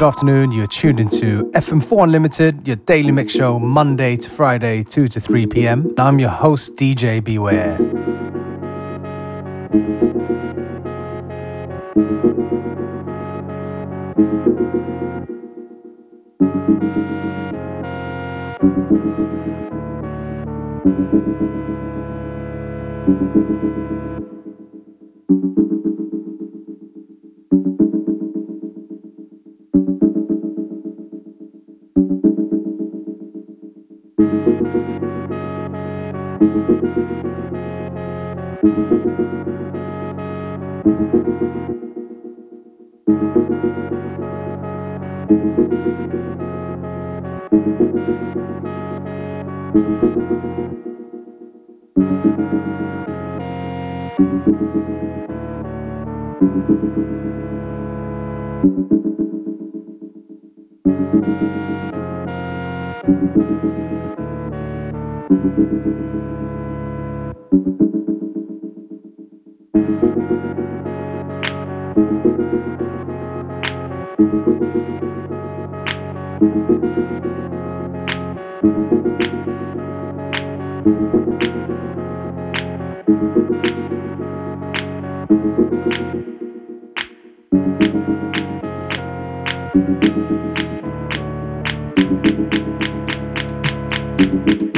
good afternoon. You're tuned into FM4 Unlimited, your daily mix show, Monday to Friday, 2 to 3 p.m. I'm your host, DJ Beware. Skies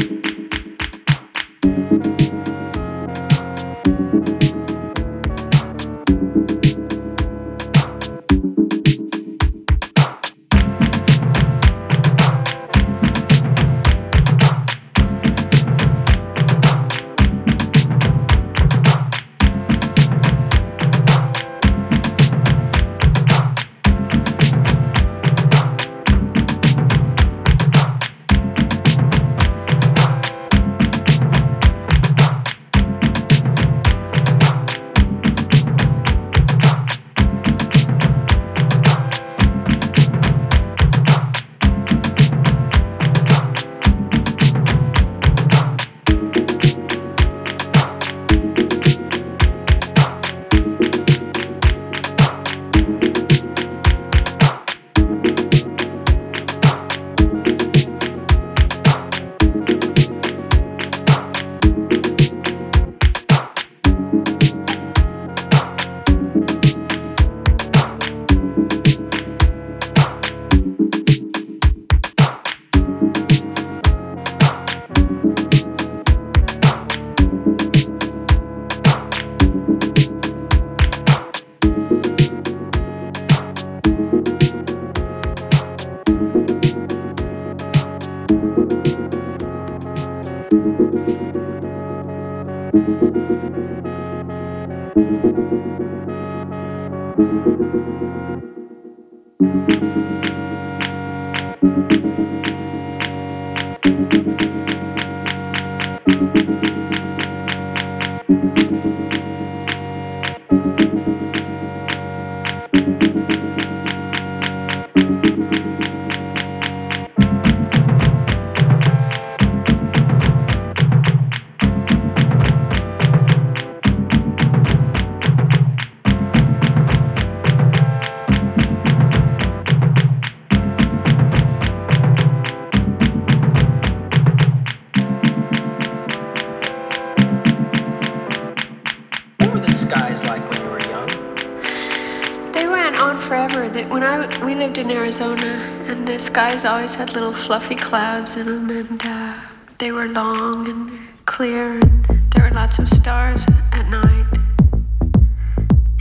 had little fluffy clouds in them, and uh, they were long and clear, and there were lots of stars at night.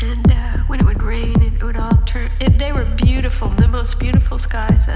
And uh, when it would rain, it would all turn. It, they were beautiful, the most beautiful skies,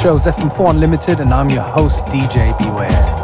The name of the show is FM4 Unlimited, and I'm your host, DJ Beware.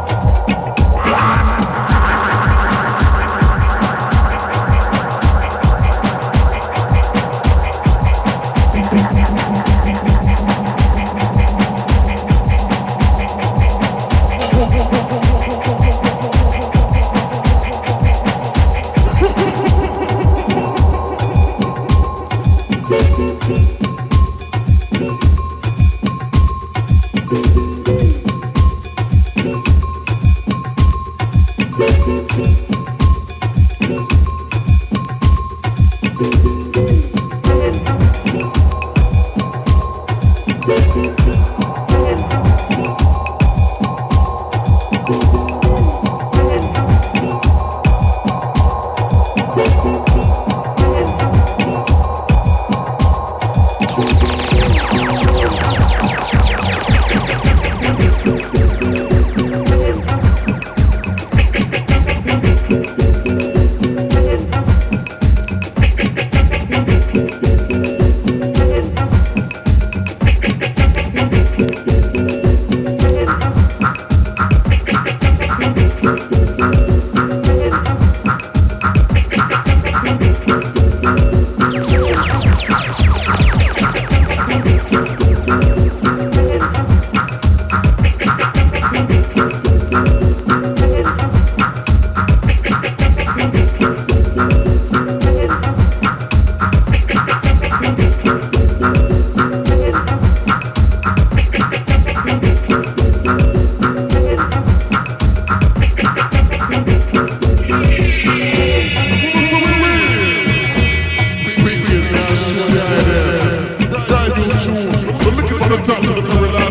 the top of the gorilla.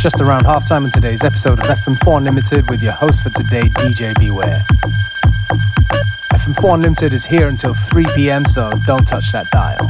Just around halftime in today's episode of FM4 Unlimited with your host for today, DJ Beware. FM4 Unlimited is here until 3 pm, so don't touch that dial.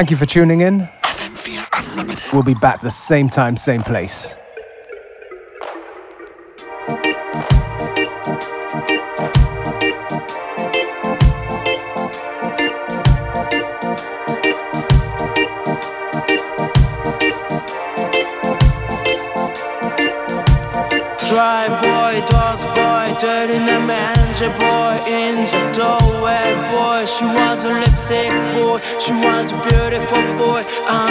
Thank you for tuning in. We'll be back the same time, same place. Dry boy, dog boy, dirty manager boy in the doorway boy. She was a lipstick boy, she was a beautiful boy. I'm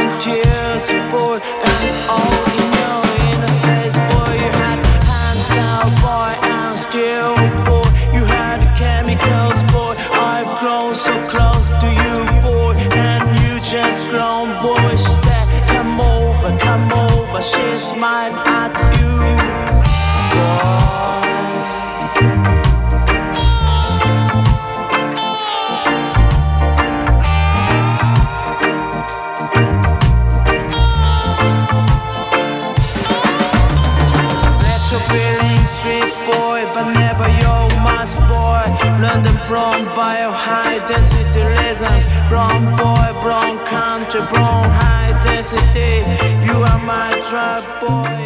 density You are my tribe boy